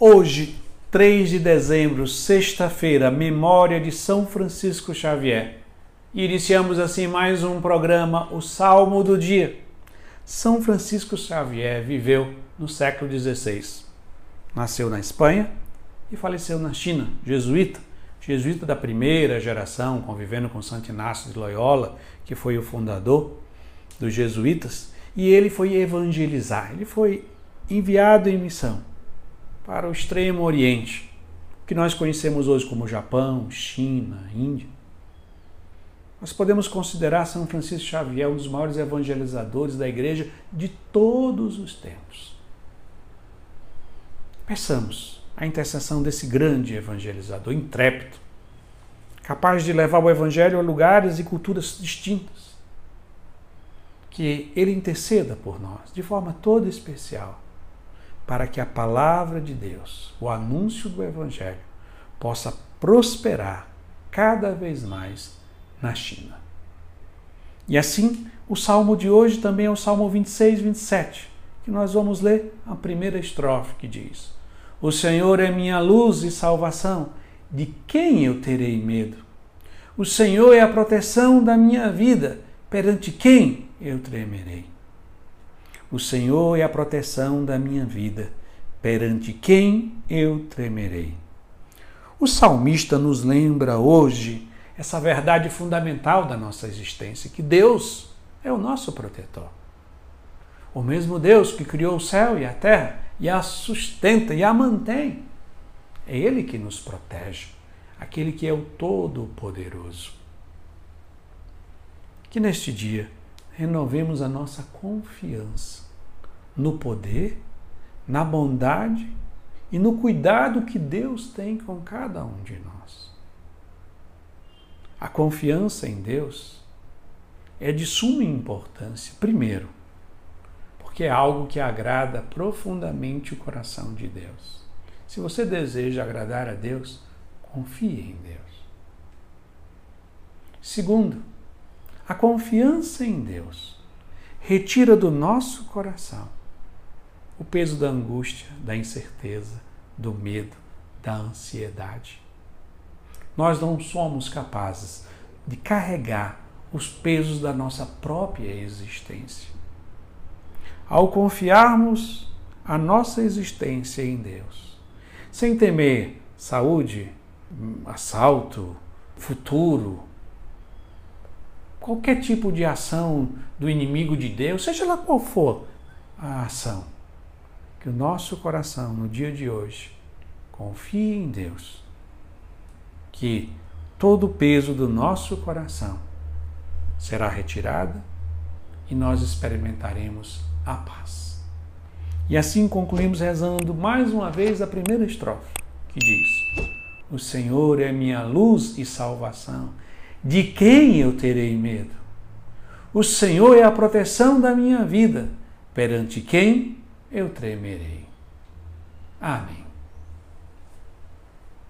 Hoje, 3 de dezembro, sexta-feira, memória de São Francisco Xavier. E iniciamos assim mais um programa, o Salmo do Dia. São Francisco Xavier viveu no século XVI. Nasceu na Espanha e faleceu na China, jesuíta, jesuíta da primeira geração, convivendo com Santo Inácio de Loyola, que foi o fundador dos jesuítas, e ele foi evangelizar, ele foi enviado em missão para o extremo Oriente, que nós conhecemos hoje como Japão, China, Índia. Nós podemos considerar São Francisco Xavier um dos maiores evangelizadores da igreja de todos os tempos. Peçamos a intercessão desse grande evangelizador, intrépido, capaz de levar o evangelho a lugares e culturas distintas. Que ele interceda por nós de forma toda especial para que a palavra de Deus, o anúncio do Evangelho, possa prosperar cada vez mais na China. E assim, o salmo de hoje também é o salmo 26, 27, que nós vamos ler a primeira estrofe que diz: O Senhor é minha luz e salvação, de quem eu terei medo? O Senhor é a proteção da minha vida, perante quem eu tremerei? O Senhor é a proteção da minha vida, perante quem eu tremerei. O salmista nos lembra hoje essa verdade fundamental da nossa existência, que Deus é o nosso protetor. O mesmo Deus que criou o céu e a terra e a sustenta e a mantém. É Ele que nos protege, aquele que é o Todo-Poderoso. Que neste dia renovemos a nossa confiança no poder, na bondade e no cuidado que Deus tem com cada um de nós. A confiança em Deus é de suma importância, primeiro, porque é algo que agrada profundamente o coração de Deus. Se você deseja agradar a Deus, confie em Deus. Segundo, a confiança em Deus retira do nosso coração o peso da angústia, da incerteza, do medo, da ansiedade. Nós não somos capazes de carregar os pesos da nossa própria existência. Ao confiarmos a nossa existência em Deus, sem temer saúde, assalto, futuro, qualquer tipo de ação do inimigo de Deus, seja lá qual for a ação, que o nosso coração no dia de hoje confie em Deus, que todo o peso do nosso coração será retirado e nós experimentaremos a paz. E assim concluímos rezando mais uma vez a primeira estrofe, que diz: O Senhor é minha luz e salvação de quem eu terei medo? O Senhor é a proteção da minha vida, perante quem eu tremerei. Amém.